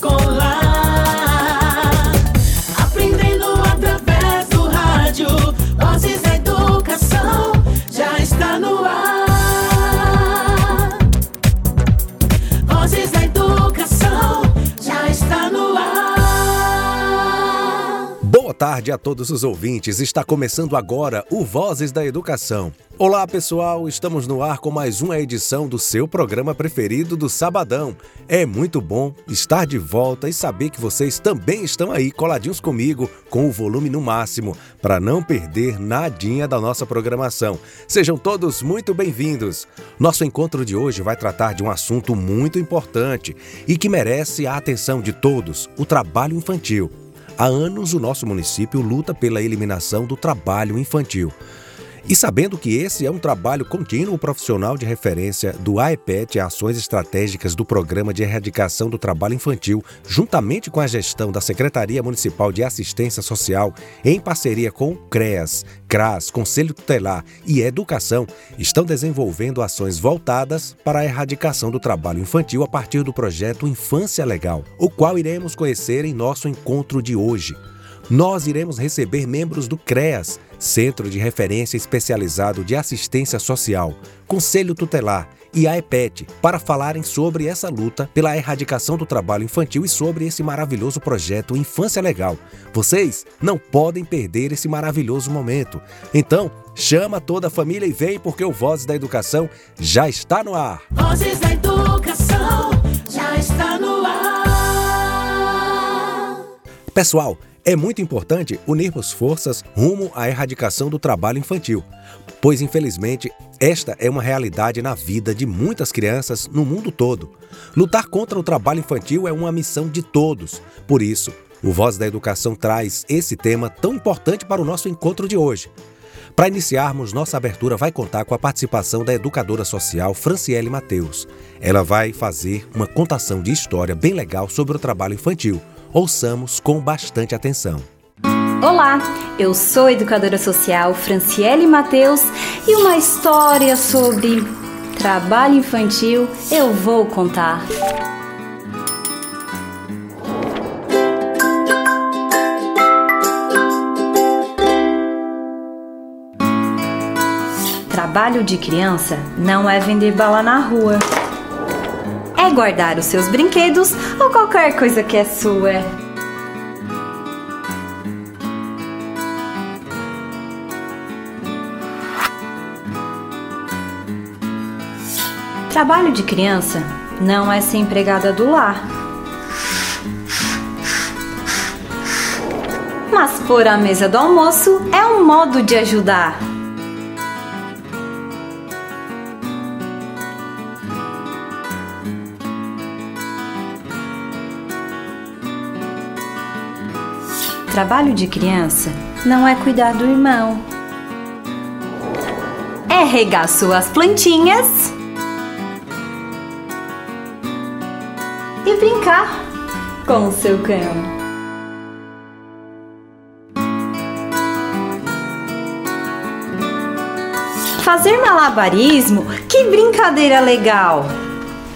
classe escolar. Tarde a todos os ouvintes. Está começando agora o Vozes da Educação. Olá, pessoal. Estamos no ar com mais uma edição do seu programa preferido do Sabadão. É muito bom estar de volta e saber que vocês também estão aí coladinhos comigo com o volume no máximo para não perder nadinha da nossa programação. Sejam todos muito bem-vindos. Nosso encontro de hoje vai tratar de um assunto muito importante e que merece a atenção de todos: o trabalho infantil. Há anos, o nosso município luta pela eliminação do trabalho infantil. E sabendo que esse é um trabalho contínuo profissional de referência do AEPET Ações Estratégicas do Programa de Erradicação do Trabalho Infantil, juntamente com a gestão da Secretaria Municipal de Assistência Social, em parceria com o CREAS, CRAS, Conselho Tutelar e Educação, estão desenvolvendo ações voltadas para a erradicação do trabalho infantil a partir do projeto Infância Legal, o qual iremos conhecer em nosso encontro de hoje. Nós iremos receber membros do CREAS, Centro de Referência Especializado de Assistência Social, Conselho Tutelar e a EPET, para falarem sobre essa luta pela erradicação do trabalho infantil e sobre esse maravilhoso projeto Infância Legal. Vocês não podem perder esse maravilhoso momento. Então, chama toda a família e vem porque o Voz da Educação já está no ar. Vozes da educação já está no ar. Pessoal, é muito importante unirmos forças rumo à erradicação do trabalho infantil, pois infelizmente esta é uma realidade na vida de muitas crianças no mundo todo. Lutar contra o trabalho infantil é uma missão de todos. Por isso, o Voz da Educação traz esse tema tão importante para o nosso encontro de hoje. Para iniciarmos, nossa abertura vai contar com a participação da educadora social Franciele Mateus. Ela vai fazer uma contação de história bem legal sobre o trabalho infantil. Ouçamos com bastante atenção. Olá, eu sou educadora social Franciele Mateus e uma história sobre trabalho infantil eu vou contar. Trabalho de criança não é vender bala na rua. É guardar os seus brinquedos ou qualquer coisa que é sua. Trabalho de criança não é ser empregada do lar. Mas pôr a mesa do almoço é um modo de ajudar. Trabalho de criança não é cuidar do irmão. É regar suas plantinhas e brincar com o seu cão. Fazer malabarismo, que brincadeira legal!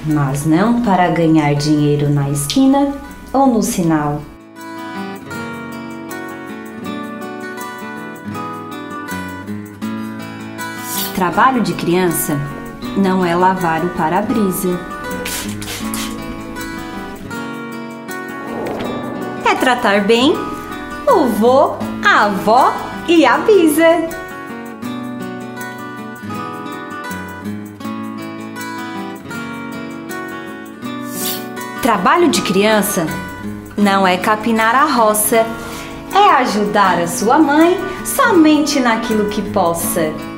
Mas não para ganhar dinheiro na esquina ou no sinal. Trabalho de criança não é lavar o para-brisa. É tratar bem o vô, a avó e a bisa. Trabalho de criança não é capinar a roça, é ajudar a sua mãe somente naquilo que possa.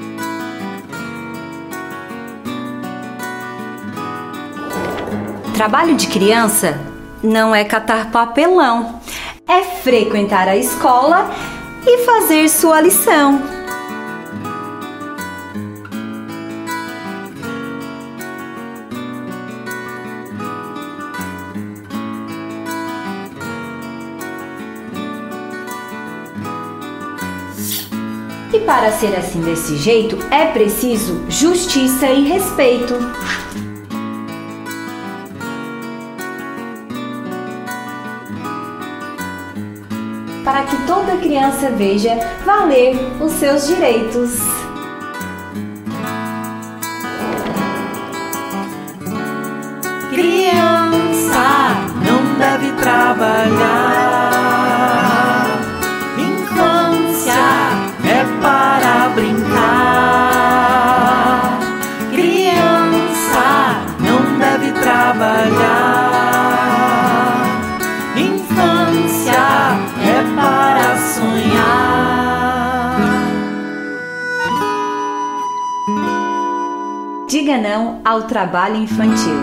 Trabalho de criança não é catar papelão, é frequentar a escola e fazer sua lição. E para ser assim desse jeito, é preciso justiça e respeito. Para que toda criança veja valer os seus direitos. Criança não deve trabalhar. Ao trabalho infantil.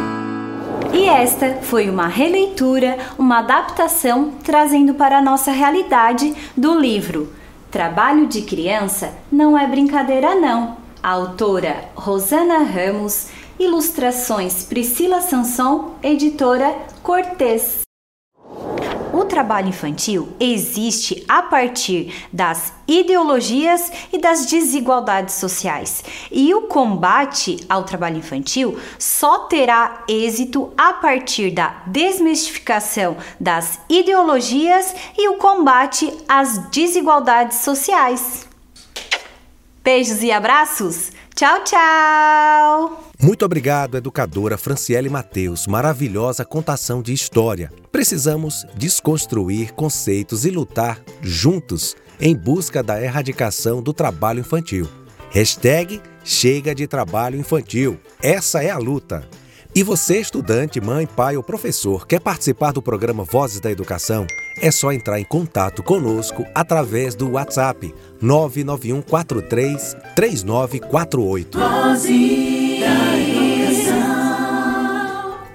E esta foi uma releitura, uma adaptação trazendo para a nossa realidade do livro Trabalho de Criança Não é Brincadeira Não. A autora Rosana Ramos, ilustrações Priscila Sanson, editora Cortez. O trabalho infantil existe a partir das ideologias e das desigualdades sociais. E o combate ao trabalho infantil só terá êxito a partir da desmistificação das ideologias e o combate às desigualdades sociais. Beijos e abraços! Tchau, tchau! Muito obrigado, educadora Franciele Mateus. Maravilhosa contação de história. Precisamos desconstruir conceitos e lutar juntos em busca da erradicação do trabalho infantil. Hashtag Chega de Trabalho Infantil. Essa é a luta. E você, estudante, mãe, pai ou professor, quer participar do programa Vozes da Educação? É só entrar em contato conosco através do WhatsApp 991 43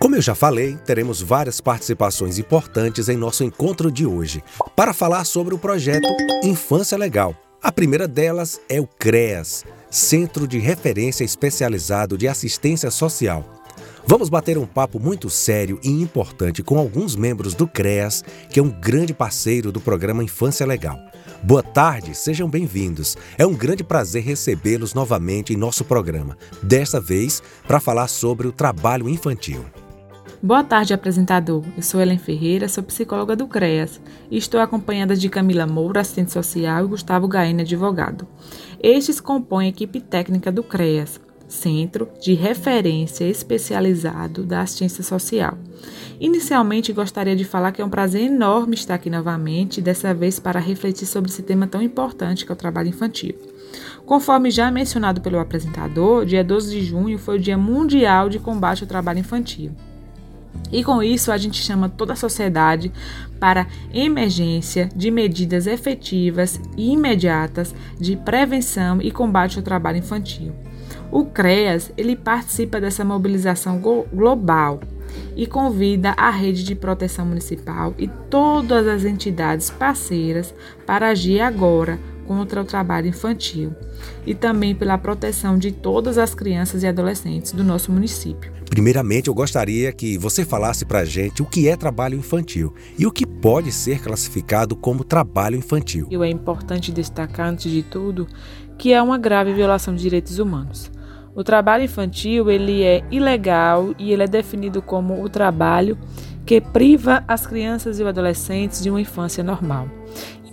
Como eu já falei, teremos várias participações importantes em nosso encontro de hoje para falar sobre o projeto Infância Legal. A primeira delas é o CREAS, Centro de Referência Especializado de Assistência Social. Vamos bater um papo muito sério e importante com alguns membros do CREAS, que é um grande parceiro do programa Infância Legal. Boa tarde, sejam bem-vindos. É um grande prazer recebê-los novamente em nosso programa, desta vez para falar sobre o trabalho infantil. Boa tarde, apresentador. Eu sou Helen Ferreira, sou psicóloga do CREAS e estou acompanhada de Camila Moura, assistente social, e Gustavo Gaine, advogado. Estes compõem a equipe técnica do CREAS, Centro de Referência Especializado da Assistência Social. Inicialmente, gostaria de falar que é um prazer enorme estar aqui novamente, dessa vez para refletir sobre esse tema tão importante que é o trabalho infantil. Conforme já mencionado pelo apresentador, dia 12 de junho foi o Dia Mundial de Combate ao Trabalho Infantil. E com isso, a gente chama toda a sociedade para emergência de medidas efetivas e imediatas de prevenção e combate ao trabalho infantil. O CREAS ele participa dessa mobilização global e convida a rede de proteção municipal e todas as entidades parceiras para agir agora contra o trabalho infantil e também pela proteção de todas as crianças e adolescentes do nosso município. Primeiramente, eu gostaria que você falasse para a gente o que é trabalho infantil e o que pode ser classificado como trabalho infantil. E é importante destacar, antes de tudo, que é uma grave violação de direitos humanos. O trabalho infantil ele é ilegal e ele é definido como o trabalho que priva as crianças e os adolescentes de uma infância normal,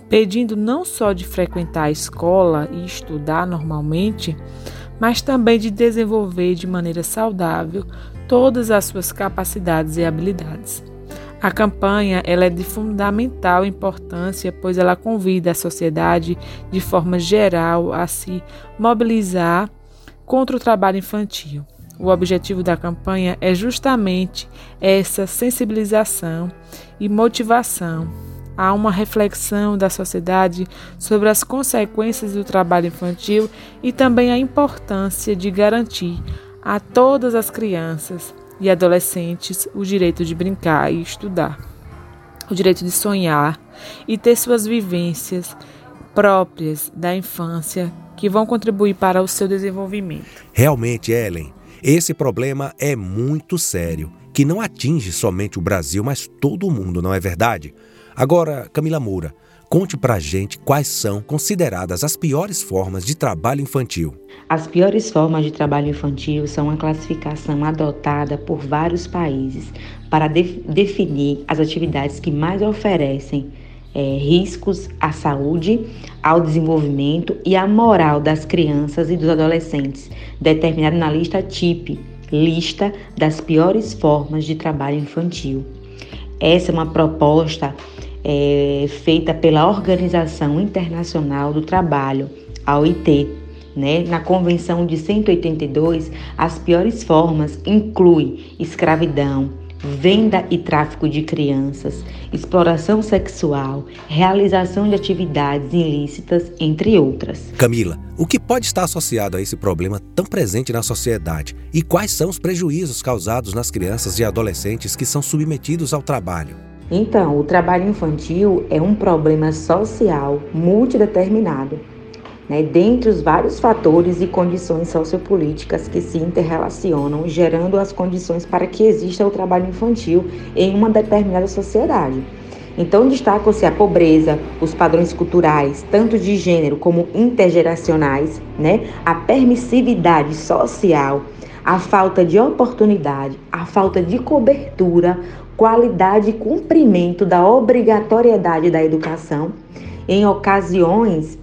impedindo não só de frequentar a escola e estudar normalmente, mas também de desenvolver de maneira saudável todas as suas capacidades e habilidades. A campanha ela é de fundamental importância, pois ela convida a sociedade de forma geral a se mobilizar contra o trabalho infantil. O objetivo da campanha é justamente essa sensibilização e motivação a uma reflexão da sociedade sobre as consequências do trabalho infantil e também a importância de garantir a todas as crianças e adolescentes o direito de brincar e estudar, o direito de sonhar e ter suas vivências próprias da infância que vão contribuir para o seu desenvolvimento. Realmente, Ellen, esse problema é muito sério, que não atinge somente o Brasil, mas todo o mundo, não é verdade? Agora, Camila Moura, conte pra gente quais são consideradas as piores formas de trabalho infantil. As piores formas de trabalho infantil são uma classificação adotada por vários países para de definir as atividades que mais oferecem é, riscos à saúde, ao desenvolvimento e à moral das crianças e dos adolescentes, determinado na lista TIP, lista das piores formas de trabalho infantil. Essa é uma proposta é, feita pela Organização Internacional do Trabalho, a OIT. Né? Na Convenção de 182, as piores formas incluem escravidão, venda e tráfico de crianças, exploração sexual, realização de atividades ilícitas, entre outras. Camila, o que pode estar associado a esse problema tão presente na sociedade e quais são os prejuízos causados nas crianças e adolescentes que são submetidos ao trabalho? Então, o trabalho infantil é um problema social multideterminado né, dentre os vários fatores e condições sociopolíticas que se interrelacionam, gerando as condições para que exista o trabalho infantil em uma determinada sociedade. Então, destacam-se a pobreza, os padrões culturais, tanto de gênero como intergeracionais, né? a permissividade social, a falta de oportunidade, a falta de cobertura, qualidade e cumprimento da obrigatoriedade da educação. Em ocasiões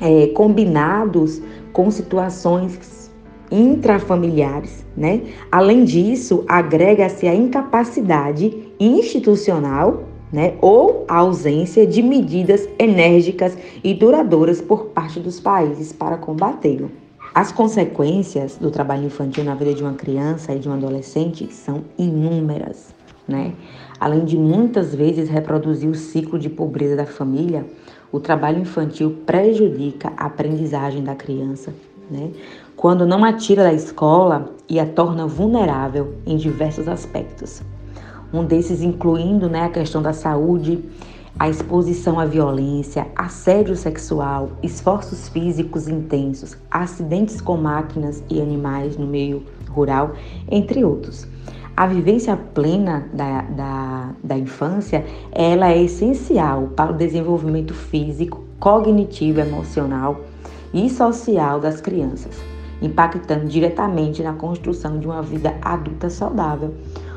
é, combinados com situações intrafamiliares, né? Além disso, agrega-se a incapacidade institucional, né, ou a ausência de medidas enérgicas e duradouras por parte dos países para combatê-lo. As consequências do trabalho infantil na vida de uma criança e de um adolescente são inúmeras, né? Além de muitas vezes reproduzir o ciclo de pobreza da família, o trabalho infantil prejudica a aprendizagem da criança, né? quando não a tira da escola e a torna vulnerável em diversos aspectos. Um desses incluindo né, a questão da saúde, a exposição à violência, assédio sexual, esforços físicos intensos, acidentes com máquinas e animais no meio rural, entre outros. A vivência plena da, da, da infância, ela é essencial para o desenvolvimento físico, cognitivo, emocional e social das crianças, impactando diretamente na construção de uma vida adulta saudável.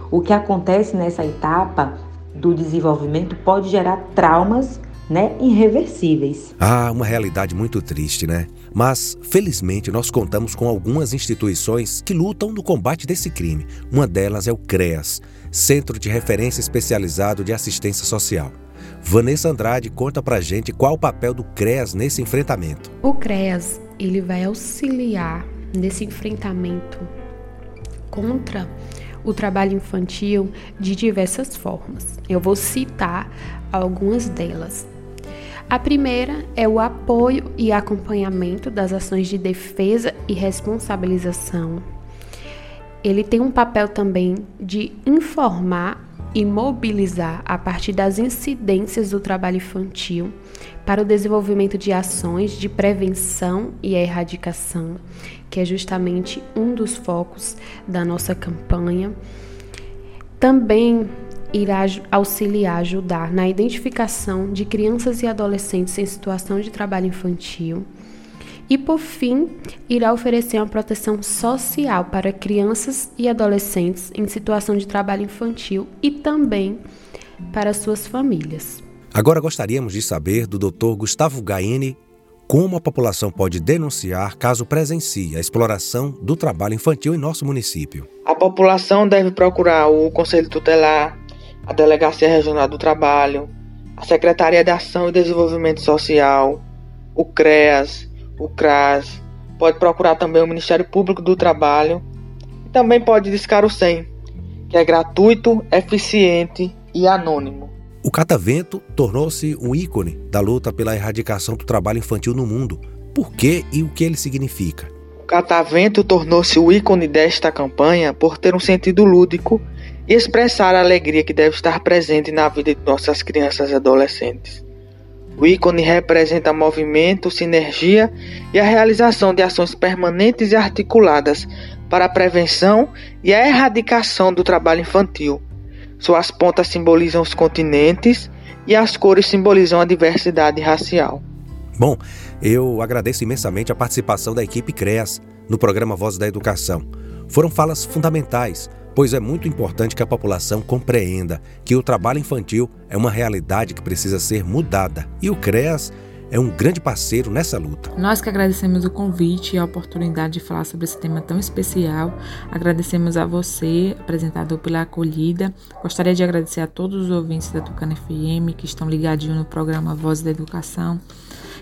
O que acontece nessa etapa do desenvolvimento pode gerar traumas né, irreversíveis. Ah, uma realidade muito triste, né? Mas, felizmente, nós contamos com algumas instituições que lutam no combate desse crime. Uma delas é o CREAS, Centro de Referência Especializado de Assistência Social. Vanessa Andrade conta pra gente qual o papel do CREAS nesse enfrentamento. O CREAS, ele vai auxiliar nesse enfrentamento contra o trabalho infantil de diversas formas. Eu vou citar algumas delas. A primeira é o apoio e acompanhamento das ações de defesa e responsabilização. Ele tem um papel também de informar e mobilizar a partir das incidências do trabalho infantil para o desenvolvimento de ações de prevenção e erradicação, que é justamente um dos focos da nossa campanha. Também irá auxiliar, ajudar na identificação de crianças e adolescentes em situação de trabalho infantil. E, por fim, irá oferecer uma proteção social para crianças e adolescentes em situação de trabalho infantil e também para suas famílias. Agora gostaríamos de saber do Dr. Gustavo Gaini como a população pode denunciar caso presencie a exploração do trabalho infantil em nosso município. A população deve procurar o Conselho Tutelar, a Delegacia Regional do Trabalho, a Secretaria de Ação e Desenvolvimento Social, o CREAS, o CRAS, pode procurar também o Ministério Público do Trabalho e também pode discar o SEM, que é gratuito, eficiente e anônimo. O catavento tornou-se um ícone da luta pela erradicação do trabalho infantil no mundo. Por que e o que ele significa? O catavento tornou-se o ícone desta campanha por ter um sentido lúdico e expressar a alegria que deve estar presente na vida de nossas crianças e adolescentes. O ícone representa movimento, sinergia e a realização de ações permanentes e articuladas para a prevenção e a erradicação do trabalho infantil. Suas pontas simbolizam os continentes e as cores simbolizam a diversidade racial. Bom, eu agradeço imensamente a participação da equipe CREAS no programa Voz da Educação. Foram falas fundamentais pois é muito importante que a população compreenda que o trabalho infantil é uma realidade que precisa ser mudada e o CREAS é um grande parceiro nessa luta. Nós que agradecemos o convite e a oportunidade de falar sobre esse tema tão especial. Agradecemos a você, apresentador, pela acolhida. Gostaria de agradecer a todos os ouvintes da Tucana FM que estão ligadinhos no programa Voz da Educação.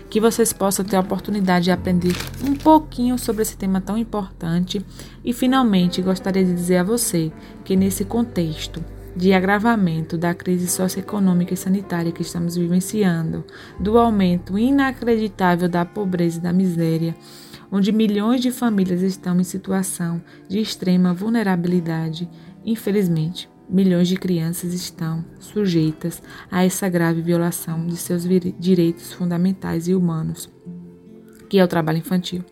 Que vocês possam ter a oportunidade de aprender um pouquinho sobre esse tema tão importante. E, finalmente, gostaria de dizer a você que, nesse contexto, de agravamento da crise socioeconômica e sanitária que estamos vivenciando, do aumento inacreditável da pobreza e da miséria, onde milhões de famílias estão em situação de extrema vulnerabilidade, infelizmente, milhões de crianças estão sujeitas a essa grave violação de seus direitos fundamentais e humanos, que é o trabalho infantil.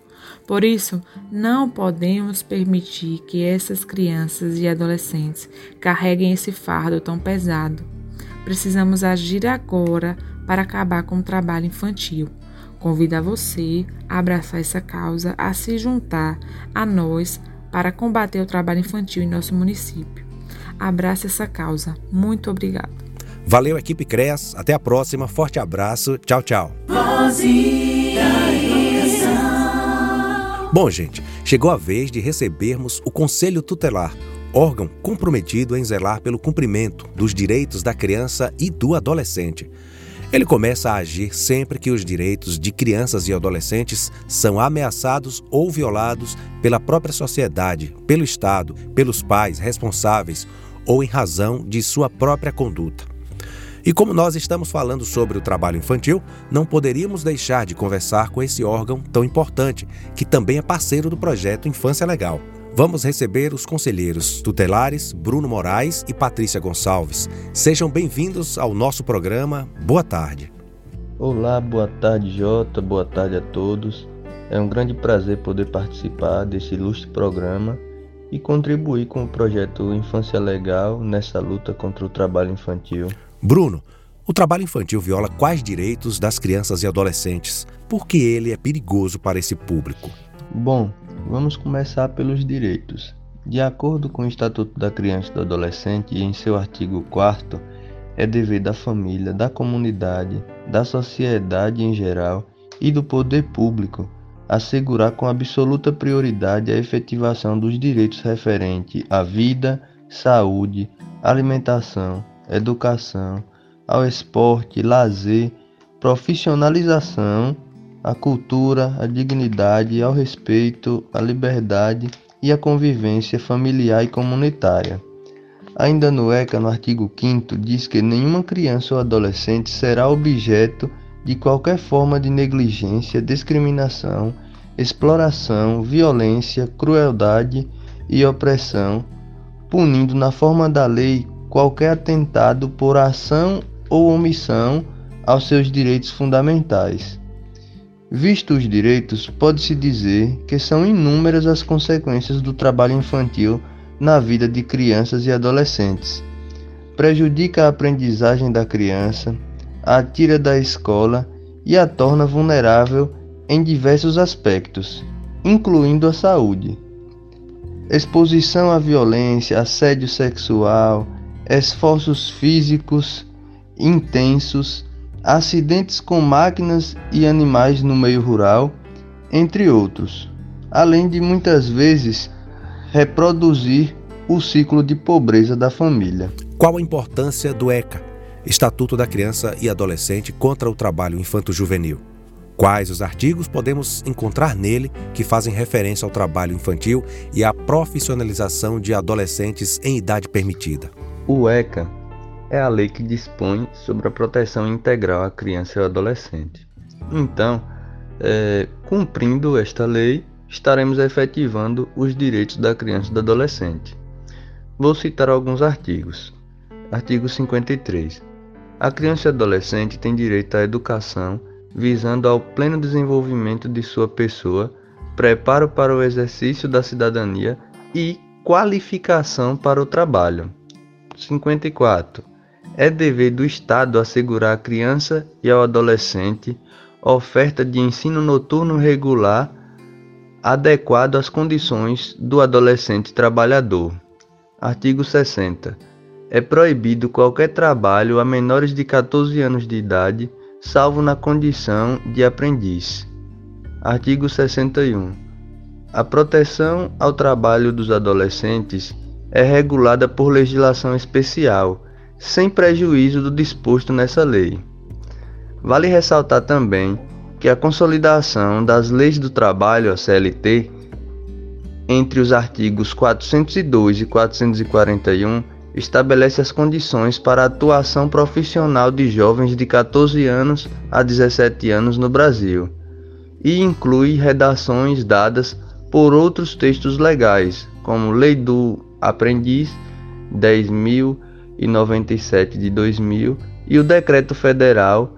Por isso, não podemos permitir que essas crianças e adolescentes carreguem esse fardo tão pesado. Precisamos agir agora para acabar com o trabalho infantil. Convido a você a abraçar essa causa, a se juntar a nós para combater o trabalho infantil em nosso município. Abrace essa causa. Muito obrigado. Valeu, equipe CREAS. Até a próxima. Forte abraço. Tchau, tchau. Bom, gente, chegou a vez de recebermos o Conselho Tutelar, órgão comprometido em zelar pelo cumprimento dos direitos da criança e do adolescente. Ele começa a agir sempre que os direitos de crianças e adolescentes são ameaçados ou violados pela própria sociedade, pelo Estado, pelos pais responsáveis ou em razão de sua própria conduta. E como nós estamos falando sobre o trabalho infantil, não poderíamos deixar de conversar com esse órgão tão importante, que também é parceiro do projeto Infância Legal. Vamos receber os conselheiros tutelares Bruno Moraes e Patrícia Gonçalves. Sejam bem-vindos ao nosso programa. Boa tarde. Olá, boa tarde, Jota. Boa tarde a todos. É um grande prazer poder participar desse ilustre programa e contribuir com o projeto Infância Legal nessa luta contra o trabalho infantil. Bruno, o trabalho infantil viola quais direitos das crianças e adolescentes? Por que ele é perigoso para esse público? Bom, vamos começar pelos direitos. De acordo com o Estatuto da Criança e do Adolescente, em seu artigo 4, é dever da família, da comunidade, da sociedade em geral e do poder público assegurar com absoluta prioridade a efetivação dos direitos referentes à vida, saúde, alimentação, educação, ao esporte, lazer, profissionalização, à cultura, à dignidade, ao respeito, à liberdade e à convivência familiar e comunitária. Ainda no ECA, no artigo 5 diz que nenhuma criança ou adolescente será objeto de qualquer forma de negligência, discriminação, exploração, violência, crueldade e opressão, punindo na forma da lei qualquer atentado por ação ou omissão aos seus direitos fundamentais. Visto os direitos, pode-se dizer que são inúmeras as consequências do trabalho infantil na vida de crianças e adolescentes. Prejudica a aprendizagem da criança, a tira da escola e a torna vulnerável em diversos aspectos, incluindo a saúde. Exposição à violência, assédio sexual, esforços físicos intensos, acidentes com máquinas e animais no meio rural, entre outros, além de muitas vezes reproduzir o ciclo de pobreza da família. Qual a importância do ECA, Estatuto da Criança e Adolescente contra o Trabalho Infanto-Juvenil? Quais os artigos podemos encontrar nele que fazem referência ao trabalho infantil e à profissionalização de adolescentes em idade permitida? O ECA é a lei que dispõe sobre a proteção integral à criança e ao adolescente. Então, é, cumprindo esta lei, estaremos efetivando os direitos da criança e do adolescente. Vou citar alguns artigos. Artigo 53. A criança e adolescente tem direito à educação visando ao pleno desenvolvimento de sua pessoa, preparo para o exercício da cidadania e qualificação para o trabalho. 54. É dever do Estado assegurar à criança e ao adolescente oferta de ensino noturno regular adequado às condições do adolescente trabalhador. Artigo 60. É proibido qualquer trabalho a menores de 14 anos de idade, salvo na condição de aprendiz. Artigo 61. A proteção ao trabalho dos adolescentes é regulada por legislação especial, sem prejuízo do disposto nessa lei. Vale ressaltar também que a consolidação das leis do trabalho, a CLT, entre os artigos 402 e 441, estabelece as condições para a atuação profissional de jovens de 14 anos a 17 anos no Brasil e inclui redações dadas por outros textos legais, como Lei do Aprendiz 10.097 de 2000 e o Decreto Federal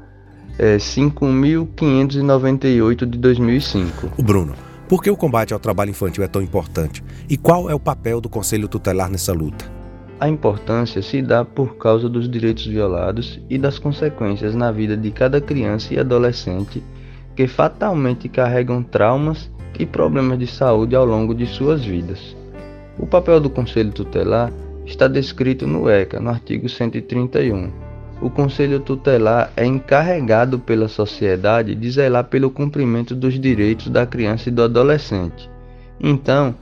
é, 5.598 de 2005. O Bruno, por que o combate ao trabalho infantil é tão importante? E qual é o papel do Conselho Tutelar nessa luta? A importância se dá por causa dos direitos violados e das consequências na vida de cada criança e adolescente que fatalmente carregam traumas e problemas de saúde ao longo de suas vidas. O papel do Conselho Tutelar está descrito no ECA, no artigo 131. O Conselho Tutelar é encarregado pela sociedade de zelar pelo cumprimento dos direitos da criança e do adolescente. Então,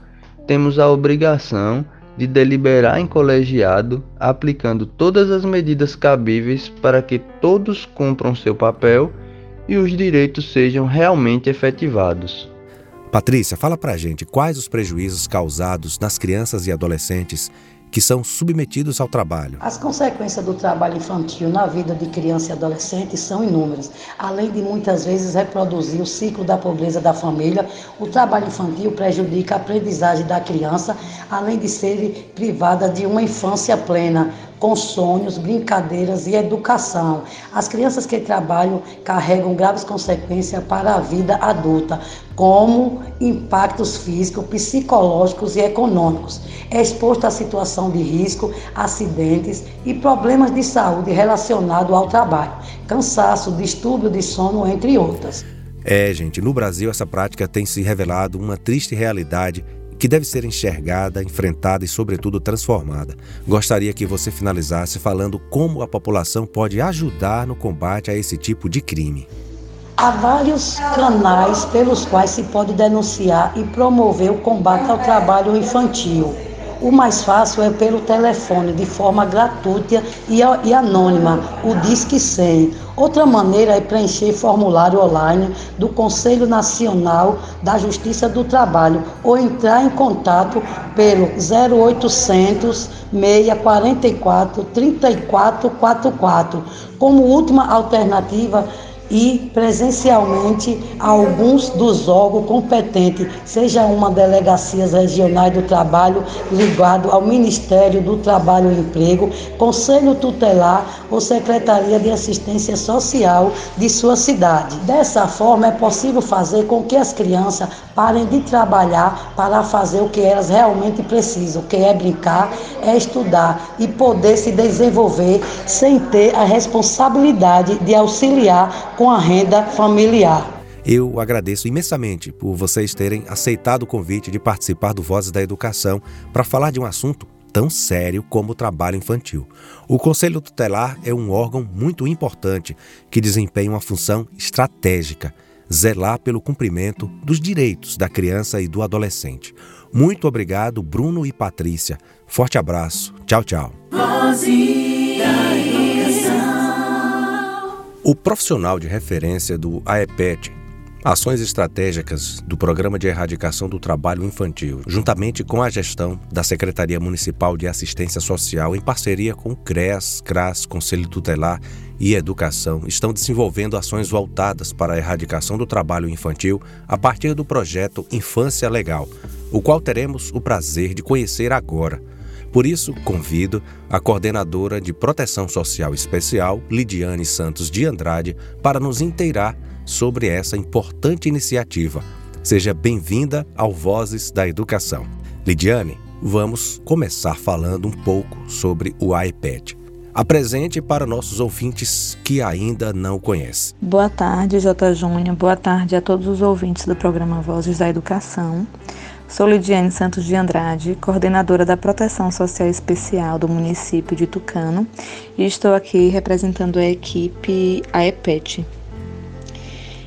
temos a obrigação de deliberar em colegiado, aplicando todas as medidas cabíveis para que todos cumpram seu papel e os direitos sejam realmente efetivados. Patrícia, fala pra gente quais os prejuízos causados nas crianças e adolescentes que são submetidos ao trabalho. As consequências do trabalho infantil na vida de criança e adolescente são inúmeras. Além de muitas vezes reproduzir o ciclo da pobreza da família, o trabalho infantil prejudica a aprendizagem da criança, além de ser privada de uma infância plena, com sonhos, brincadeiras e educação. As crianças que trabalham carregam graves consequências para a vida adulta, como impactos físicos, psicológicos e econômicos. É exposto a situação de risco, acidentes e problemas de saúde relacionados ao trabalho, cansaço, distúrbio de sono, entre outras. É, gente, no Brasil essa prática tem se revelado uma triste realidade que deve ser enxergada, enfrentada e, sobretudo, transformada. Gostaria que você finalizasse falando como a população pode ajudar no combate a esse tipo de crime. Há vários canais pelos quais se pode denunciar e promover o combate ao trabalho infantil. O mais fácil é pelo telefone, de forma gratuita e, anônima, o Disque 100. Outra maneira é preencher formulário online do Conselho Nacional da Justiça do Trabalho ou entrar em contato pelo 0800 644 3444. Como última alternativa, e presencialmente a alguns dos órgãos competentes, seja uma delegacia regional do trabalho ligado ao Ministério do Trabalho e Emprego, Conselho Tutelar ou Secretaria de Assistência Social de sua cidade. Dessa forma é possível fazer com que as crianças parem de trabalhar para fazer o que elas realmente precisam, que é brincar, é estudar e poder se desenvolver sem ter a responsabilidade de auxiliar com a renda familiar. Eu agradeço imensamente por vocês terem aceitado o convite de participar do Vozes da Educação para falar de um assunto tão sério como o trabalho infantil. O Conselho Tutelar é um órgão muito importante que desempenha uma função estratégica zelar pelo cumprimento dos direitos da criança e do adolescente. Muito obrigado, Bruno e Patrícia. Forte abraço. Tchau, tchau. O profissional de referência do AEPET, Ações Estratégicas do Programa de Erradicação do Trabalho Infantil, juntamente com a gestão da Secretaria Municipal de Assistência Social, em parceria com o CREAS, CRAS, Conselho Tutelar e Educação, estão desenvolvendo ações voltadas para a erradicação do trabalho infantil a partir do projeto Infância Legal, o qual teremos o prazer de conhecer agora. Por isso, convido a coordenadora de Proteção Social Especial, Lidiane Santos de Andrade, para nos inteirar sobre essa importante iniciativa. Seja bem-vinda ao Vozes da Educação. Lidiane, vamos começar falando um pouco sobre o iPad. Apresente para nossos ouvintes que ainda não conhecem. Boa tarde, J. Júnior. Boa tarde a todos os ouvintes do programa Vozes da Educação. Sou Lidiane Santos de Andrade, coordenadora da Proteção Social Especial do município de Tucano, e estou aqui representando a equipe AEPET.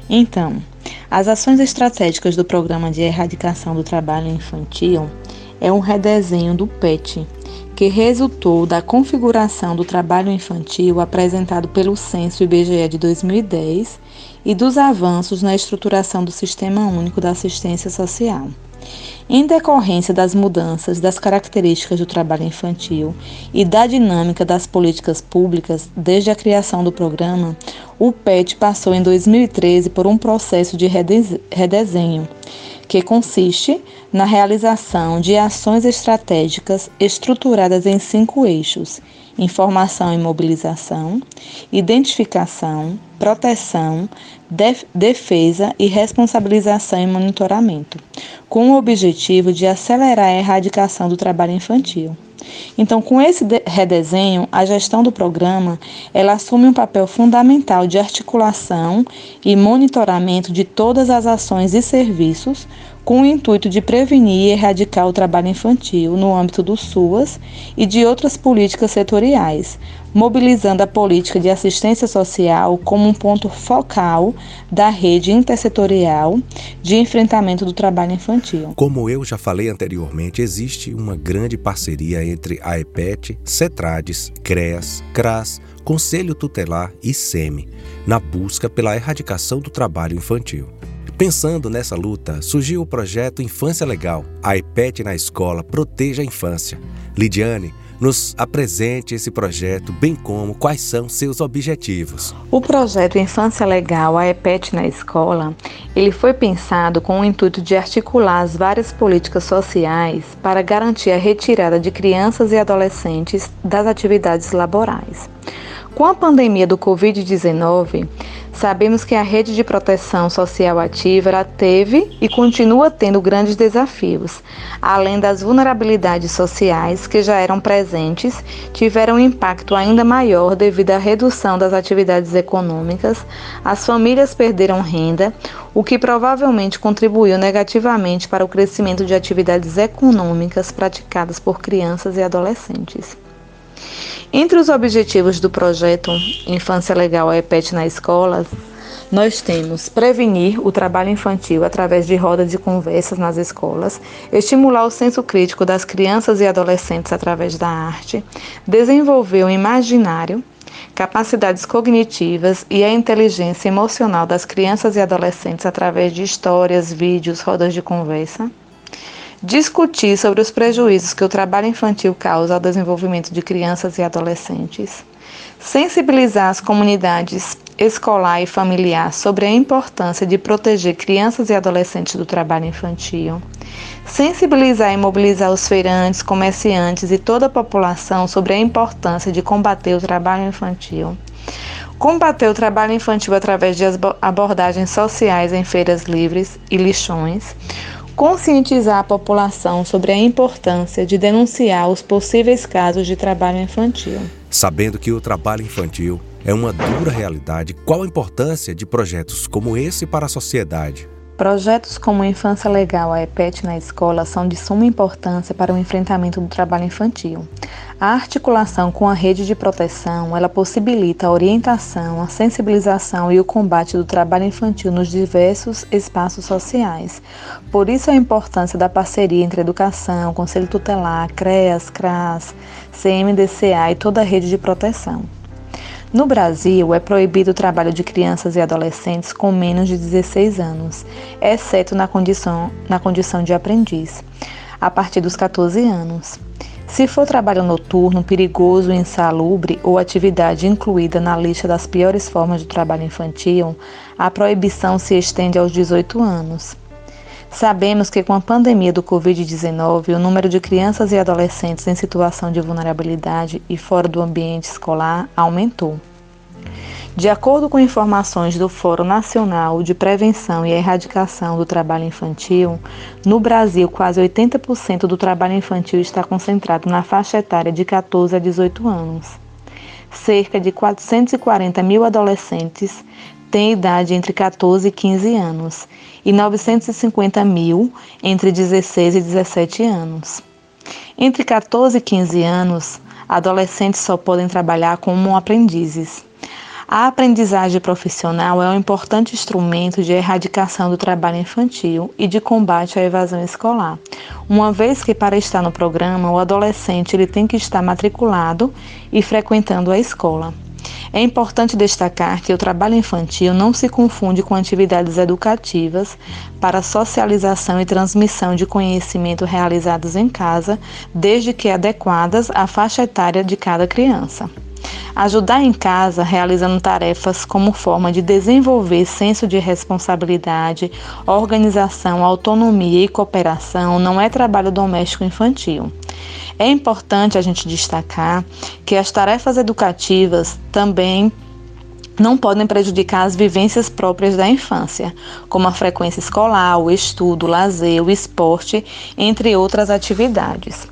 Então, as ações estratégicas do Programa de Erradicação do Trabalho Infantil é um redesenho do PET, que resultou da configuração do trabalho infantil apresentado pelo Censo IBGE de 2010 e dos avanços na estruturação do Sistema Único da Assistência Social. Em decorrência das mudanças das características do trabalho infantil e da dinâmica das políticas públicas desde a criação do programa, o PET passou em 2013 por um processo de redesenho, que consiste na realização de ações estratégicas estruturadas em cinco eixos: informação e mobilização, identificação, proteção, def defesa e responsabilização e monitoramento, com o objetivo de acelerar a erradicação do trabalho infantil. Então, com esse redesenho, a gestão do programa, ela assume um papel fundamental de articulação e monitoramento de todas as ações e serviços com o intuito de prevenir e erradicar o trabalho infantil no âmbito do SUAS e de outras políticas setoriais, mobilizando a política de assistência social como um ponto focal da rede intersetorial de enfrentamento do trabalho infantil. Como eu já falei anteriormente, existe uma grande parceria entre a EPET, CETRADES, CREAS, CRAS, Conselho Tutelar e SEMI, na busca pela erradicação do trabalho infantil. Pensando nessa luta, surgiu o projeto Infância Legal. A IPET na escola proteja a infância. Lidiane, nos apresente esse projeto, bem como quais são seus objetivos. O projeto Infância Legal, a EPET na escola, ele foi pensado com o intuito de articular as várias políticas sociais para garantir a retirada de crianças e adolescentes das atividades laborais. Com a pandemia do Covid-19, sabemos que a rede de proteção social ativa teve e continua tendo grandes desafios. Além das vulnerabilidades sociais que já eram presentes, tiveram um impacto ainda maior devido à redução das atividades econômicas, as famílias perderam renda, o que provavelmente contribuiu negativamente para o crescimento de atividades econômicas praticadas por crianças e adolescentes. Entre os objetivos do projeto Infância Legal EPET na escola, nós temos prevenir o trabalho infantil através de rodas de conversas nas escolas, estimular o senso crítico das crianças e adolescentes através da arte, desenvolver o imaginário, capacidades cognitivas e a inteligência emocional das crianças e adolescentes através de histórias, vídeos, rodas de conversa discutir sobre os prejuízos que o trabalho infantil causa ao desenvolvimento de crianças e adolescentes, sensibilizar as comunidades escolar e familiar sobre a importância de proteger crianças e adolescentes do trabalho infantil, sensibilizar e mobilizar os feirantes, comerciantes e toda a população sobre a importância de combater o trabalho infantil. Combater o trabalho infantil através de abordagens sociais em feiras livres e lixões, conscientizar a população sobre a importância de denunciar os possíveis casos de trabalho infantil. Sabendo que o trabalho infantil é uma dura realidade, qual a importância de projetos como esse para a sociedade? Projetos como Infância Legal, a EPET na escola são de suma importância para o enfrentamento do trabalho infantil. A articulação com a rede de proteção, ela possibilita a orientação, a sensibilização e o combate do trabalho infantil nos diversos espaços sociais. Por isso a importância da parceria entre educação, Conselho Tutelar, CREAS, CRAS, CMDCA e toda a rede de proteção. No Brasil, é proibido o trabalho de crianças e adolescentes com menos de 16 anos, exceto na condição, na condição de aprendiz, a partir dos 14 anos. Se for trabalho noturno, perigoso, insalubre ou atividade incluída na lista das piores formas de trabalho infantil, a proibição se estende aos 18 anos. Sabemos que com a pandemia do Covid-19, o número de crianças e adolescentes em situação de vulnerabilidade e fora do ambiente escolar aumentou. De acordo com informações do Fórum Nacional de Prevenção e Erradicação do Trabalho Infantil, no Brasil, quase 80% do trabalho infantil está concentrado na faixa etária de 14 a 18 anos. Cerca de 440 mil adolescentes têm idade entre 14 e 15 anos e 950 mil entre 16 e 17 anos. Entre 14 e 15 anos, adolescentes só podem trabalhar como aprendizes. A aprendizagem profissional é um importante instrumento de erradicação do trabalho infantil e de combate à evasão escolar, uma vez que para estar no programa o adolescente ele tem que estar matriculado e frequentando a escola. É importante destacar que o trabalho infantil não se confunde com atividades educativas para socialização e transmissão de conhecimento realizados em casa, desde que adequadas à faixa etária de cada criança. Ajudar em casa, realizando tarefas como forma de desenvolver senso de responsabilidade, organização, autonomia e cooperação, não é trabalho doméstico infantil. É importante a gente destacar que as tarefas educativas também não podem prejudicar as vivências próprias da infância, como a frequência escolar, o estudo, o lazer, o esporte, entre outras atividades.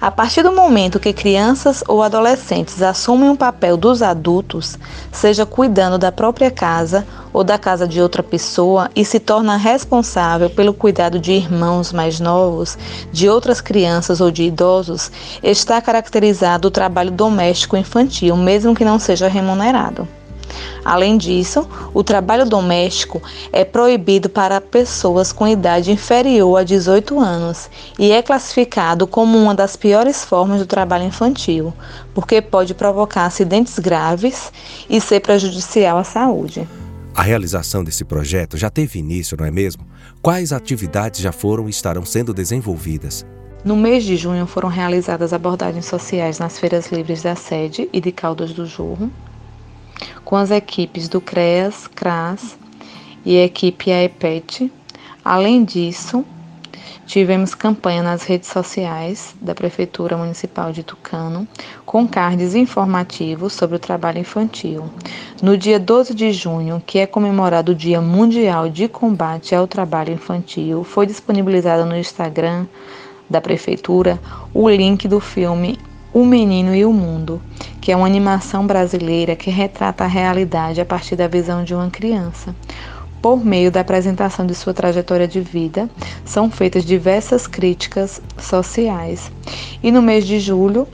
A partir do momento que crianças ou adolescentes assumem o um papel dos adultos, seja cuidando da própria casa ou da casa de outra pessoa e se torna responsável pelo cuidado de irmãos mais novos, de outras crianças ou de idosos, está caracterizado o trabalho doméstico infantil, mesmo que não seja remunerado. Além disso, o trabalho doméstico é proibido para pessoas com idade inferior a 18 anos e é classificado como uma das piores formas do trabalho infantil, porque pode provocar acidentes graves e ser prejudicial à saúde. A realização desse projeto já teve início, não é mesmo? Quais atividades já foram e estarão sendo desenvolvidas? No mês de junho foram realizadas abordagens sociais nas feiras livres da sede e de Caldas do Jorro, com as equipes do CREAS, CRAS e a equipe AEPET. Além disso, tivemos campanha nas redes sociais da Prefeitura Municipal de Tucano, com cards informativos sobre o trabalho infantil. No dia 12 de junho, que é comemorado o Dia Mundial de Combate ao Trabalho Infantil, foi disponibilizado no Instagram da Prefeitura o link do filme O Menino e o Mundo, que é uma animação brasileira que retrata a realidade a partir da visão de uma criança. Por meio da apresentação de sua trajetória de vida, são feitas diversas críticas sociais. E no mês de julho,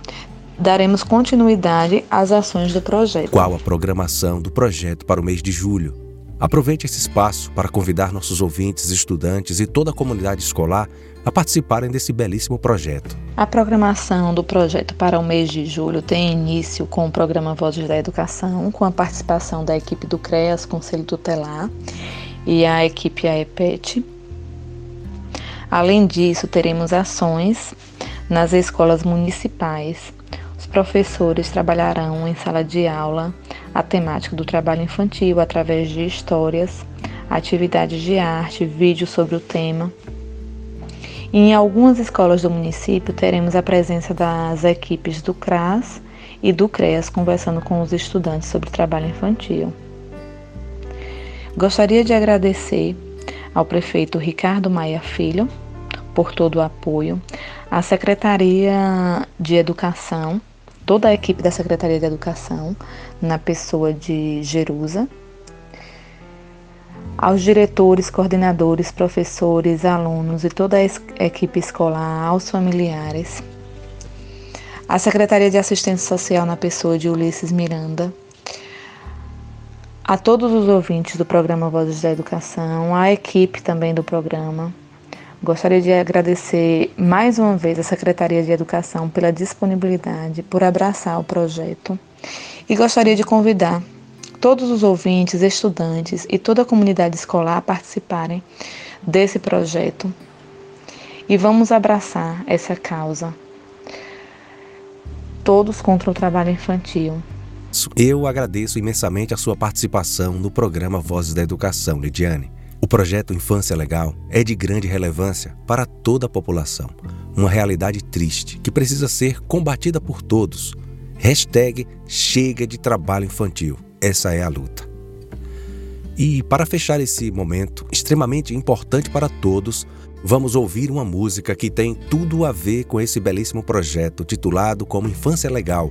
daremos continuidade às ações do projeto. Qual a programação do projeto para o mês de julho? Aproveite esse espaço para convidar nossos ouvintes, estudantes e toda a comunidade escolar a participarem desse belíssimo projeto. A programação do projeto para o mês de julho tem início com o programa Vozes da Educação, com a participação da equipe do CREAS, Conselho Tutelar, e a equipe AEPET. Além disso, teremos ações nas escolas municipais. Os professores trabalharão em sala de aula a temática do trabalho infantil através de histórias, atividades de arte, vídeos sobre o tema em algumas escolas do município teremos a presença das equipes do CRAS e do CREAS conversando com os estudantes sobre trabalho infantil. Gostaria de agradecer ao prefeito Ricardo Maia Filho por todo o apoio, à Secretaria de Educação, toda a equipe da Secretaria de Educação, na pessoa de Jerusa, aos diretores, coordenadores, professores, alunos e toda a equipe escolar, aos familiares, à Secretaria de Assistência Social na pessoa de Ulisses Miranda, a todos os ouvintes do programa Vozes da Educação, à equipe também do programa. Gostaria de agradecer mais uma vez à Secretaria de Educação pela disponibilidade, por abraçar o projeto. E gostaria de convidar todos os ouvintes, estudantes e toda a comunidade escolar participarem desse projeto e vamos abraçar essa causa. Todos contra o trabalho infantil. Eu agradeço imensamente a sua participação no programa Vozes da Educação, Lidiane. O projeto Infância Legal é de grande relevância para toda a população. Uma realidade triste que precisa ser combatida por todos. Hashtag Chega de Trabalho Infantil. Essa é a luta. E para fechar esse momento extremamente importante para todos, vamos ouvir uma música que tem tudo a ver com esse belíssimo projeto titulado como Infância Legal.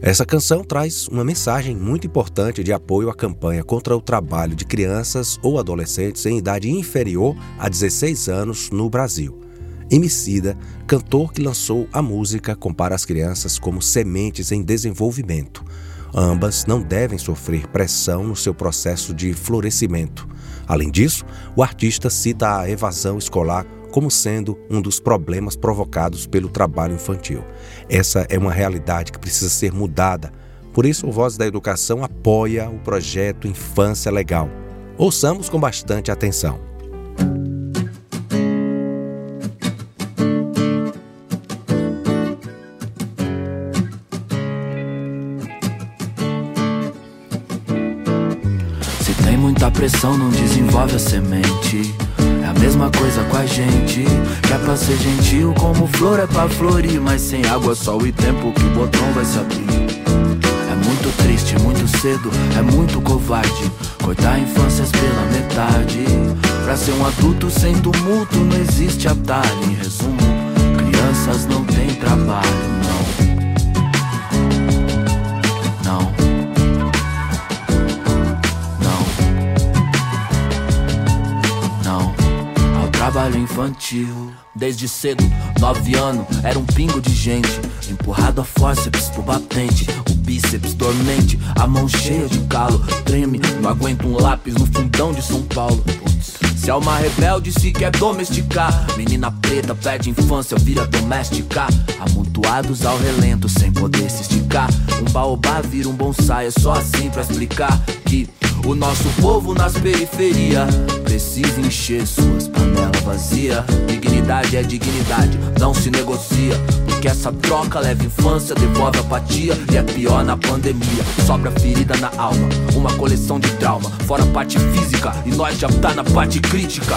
Essa canção traz uma mensagem muito importante de apoio à campanha contra o trabalho de crianças ou adolescentes em idade inferior a 16 anos no Brasil. Emicida, cantor que lançou a música, compara as crianças como sementes em desenvolvimento. Ambas não devem sofrer pressão no seu processo de florescimento. Além disso, o artista cita a evasão escolar como sendo um dos problemas provocados pelo trabalho infantil. Essa é uma realidade que precisa ser mudada. Por isso, o Voz da Educação apoia o projeto Infância Legal. Ouçamos com bastante atenção. Muita pressão, não desenvolve a semente mesma coisa com a gente. Que é pra ser gentil, como flor é pra florir. Mas sem água, sol e tempo que botão vai se abrir. É muito triste, muito cedo, é muito covarde. Cortar infâncias pela metade. Pra ser um adulto sem tumulto, não existe atalho. Em resumo, crianças não têm trabalho, não. Trabalho infantil. Desde cedo, nove anos, era um pingo de gente. Empurrado a fórceps pro batente, o bíceps dormente, a mão cheia de calo. Treme, não aguenta um lápis no fundão de São Paulo. Se é uma rebelde, se quer domesticar. Menina preta perde infância, vira doméstica. Amontoados ao relento, sem poder se esticar. Um baobá vira um bonsai, é só assim pra explicar que o nosso povo nas periferias precisa encher suas panelas vazias. Dignidade é dignidade, não se negocia. Porque essa troca leva infância, devolve apatia. E é pior na pandemia, sobra ferida na alma. Uma coleção de trauma, fora a parte física. E nós já tá na parte crítica.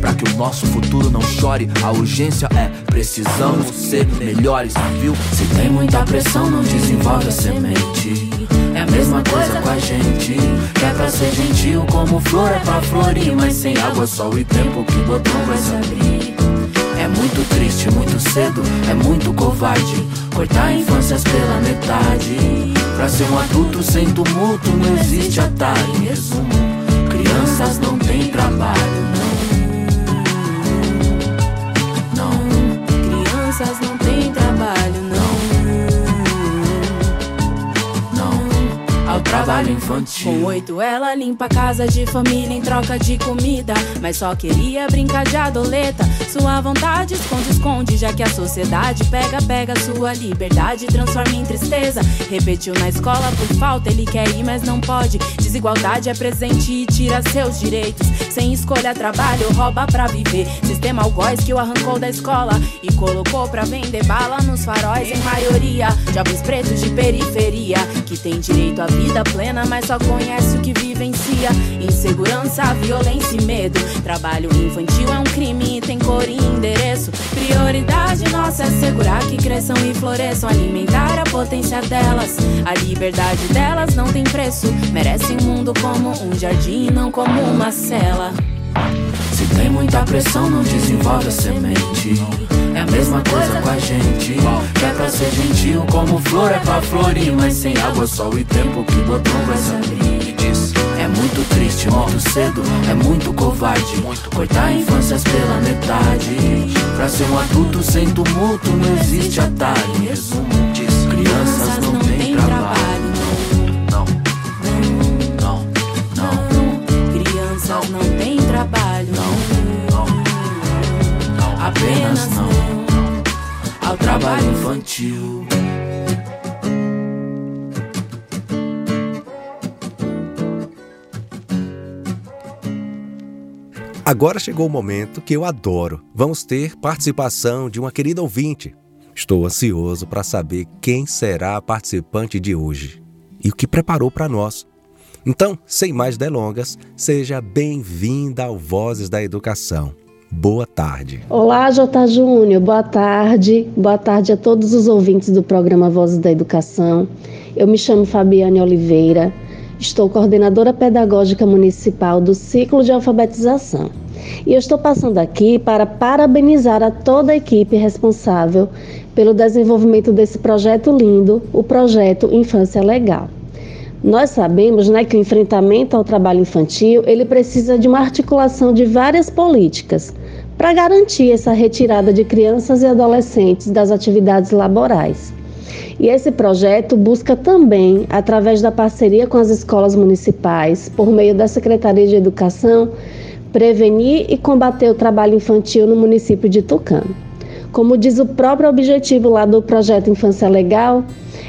Pra que o nosso futuro não chore, a urgência é precisamos ser melhores, viu? Se tem muita pressão, não desenvolve a semente. É a mesma coisa com a gente. Que é pra ser gentil, como flor é pra florir. Mas sem água, sol e tempo, que botão vai se abrir. É muito triste, muito cedo, é muito covarde. Cortar infâncias pela metade. Pra ser um adulto sem tumulto, não existe atalho. Em resumo, crianças não têm trabalho, não. Não, crianças não trabalho infantil. Com oito ela limpa a casa de família em troca de comida. Mas só queria brincar de adoleta. Sua vontade esconde, esconde, já que a sociedade pega, pega sua liberdade transforma em tristeza. Repetiu na escola por falta, ele quer ir, mas não pode. Desigualdade é presente e tira seus direitos. Sem escolha, trabalho, rouba pra viver. Sistema algoz que o arrancou da escola e colocou pra vender bala nos faróis. Em maioria, jovens pretos de periferia que tem direito à vida plena, mas só conhece o que vivencia. Insegurança, violência e medo. Trabalho infantil é um crime e tem cor e endereço. Prioridade nossa é assegurar que cresçam e floresçam, alimentar a potência delas. A liberdade delas não tem preço. Merecem um mundo como um jardim, não como uma cela. Tem muita pressão, não desenvolve a semente. É a mesma coisa com a gente. Que é pra ser gentil, como flor é pra florir. Mas sem água, sol e tempo, que botão vai se abrir. É muito triste, muito cedo, é muito covarde. Cortar infâncias pela metade. Pra ser um adulto sem tumulto, não existe atalho. Resumo, diz, crianças apenas não ao trabalho infantil. Agora chegou o momento que eu adoro. Vamos ter participação de uma querida ouvinte. Estou ansioso para saber quem será a participante de hoje e o que preparou para nós. Então, sem mais delongas, seja bem-vinda ao Vozes da Educação. Boa tarde. Olá, J. Júnior. Boa tarde. Boa tarde a todos os ouvintes do programa Vozes da Educação. Eu me chamo Fabiane Oliveira. Estou coordenadora pedagógica municipal do ciclo de alfabetização. E eu estou passando aqui para parabenizar a toda a equipe responsável pelo desenvolvimento desse projeto lindo, o projeto Infância Legal. Nós sabemos né, que o enfrentamento ao trabalho infantil ele precisa de uma articulação de várias políticas para garantir essa retirada de crianças e adolescentes das atividades laborais. E esse projeto busca também, através da parceria com as escolas municipais, por meio da Secretaria de Educação, prevenir e combater o trabalho infantil no município de Tucano. Como diz o próprio objetivo lá do projeto Infância Legal,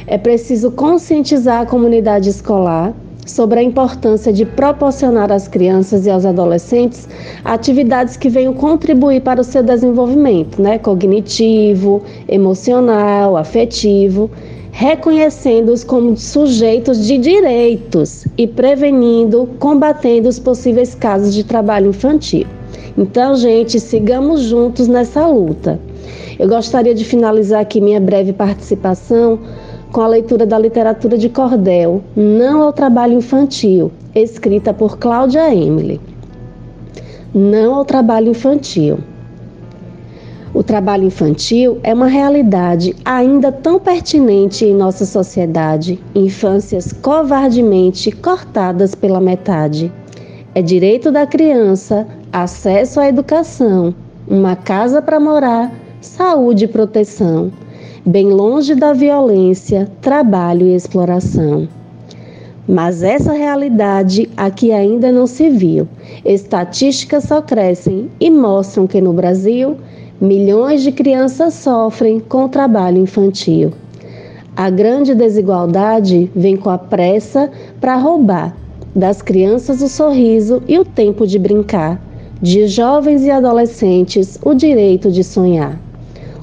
é preciso conscientizar a comunidade escolar sobre a importância de proporcionar às crianças e aos adolescentes atividades que venham contribuir para o seu desenvolvimento, né, cognitivo, emocional, afetivo, reconhecendo-os como sujeitos de direitos e prevenindo, combatendo os possíveis casos de trabalho infantil. Então, gente, sigamos juntos nessa luta. Eu gostaria de finalizar aqui minha breve participação com a leitura da literatura de cordel Não ao Trabalho Infantil, escrita por Cláudia Emily. Não ao trabalho infantil. O trabalho infantil é uma realidade ainda tão pertinente em nossa sociedade, infâncias covardemente cortadas pela metade. É direito da criança acesso à educação, uma casa para morar, saúde e proteção bem longe da violência, trabalho e exploração. Mas essa realidade aqui ainda não se viu. Estatísticas só crescem e mostram que no Brasil, milhões de crianças sofrem com o trabalho infantil. A grande desigualdade vem com a pressa para roubar das crianças o sorriso e o tempo de brincar, de jovens e adolescentes o direito de sonhar.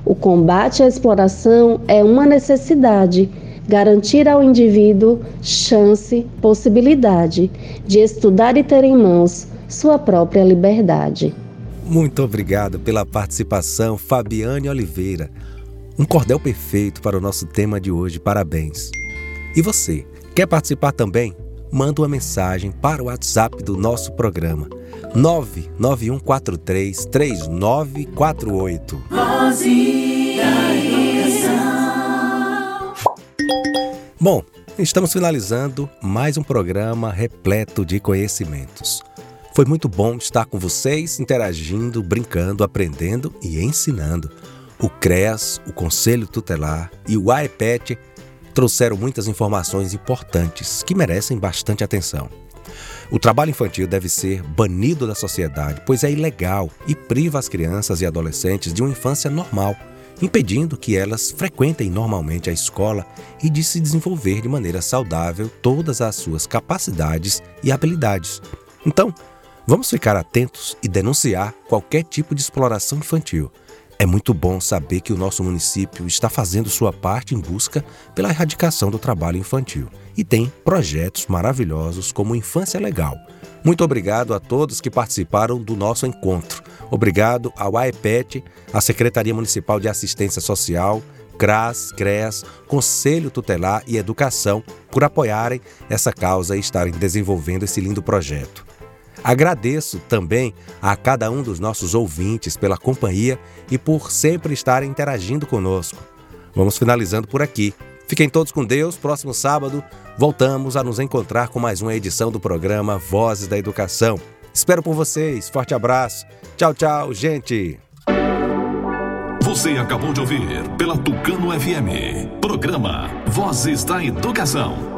O combate à exploração é uma necessidade, garantir ao indivíduo chance, possibilidade de estudar e ter em mãos sua própria liberdade. Muito obrigado pela participação, Fabiane Oliveira. Um cordel perfeito para o nosso tema de hoje. Parabéns. E você, quer participar também? Manda uma mensagem para o WhatsApp do nosso programa 99143 3948. Bom, estamos finalizando mais um programa repleto de conhecimentos. Foi muito bom estar com vocês, interagindo, brincando, aprendendo e ensinando. O CREAS, o Conselho Tutelar e o AEPET trouxeram muitas informações importantes que merecem bastante atenção. O trabalho infantil deve ser banido da sociedade, pois é ilegal e priva as crianças e adolescentes de uma infância normal, impedindo que elas frequentem normalmente a escola e de se desenvolver de maneira saudável todas as suas capacidades e habilidades. Então, vamos ficar atentos e denunciar qualquer tipo de exploração infantil. É muito bom saber que o nosso município está fazendo sua parte em busca pela erradicação do trabalho infantil e tem projetos maravilhosos como Infância Legal. Muito obrigado a todos que participaram do nosso encontro. Obrigado ao AEPET, à Secretaria Municipal de Assistência Social, CRAS, CREAS, Conselho Tutelar e Educação por apoiarem essa causa e estarem desenvolvendo esse lindo projeto. Agradeço também a cada um dos nossos ouvintes pela companhia e por sempre estarem interagindo conosco. Vamos finalizando por aqui. Fiquem todos com Deus. Próximo sábado voltamos a nos encontrar com mais uma edição do programa Vozes da Educação. Espero por vocês. Forte abraço. Tchau, tchau, gente. Você acabou de ouvir pela Tucano FM. Programa Vozes da Educação.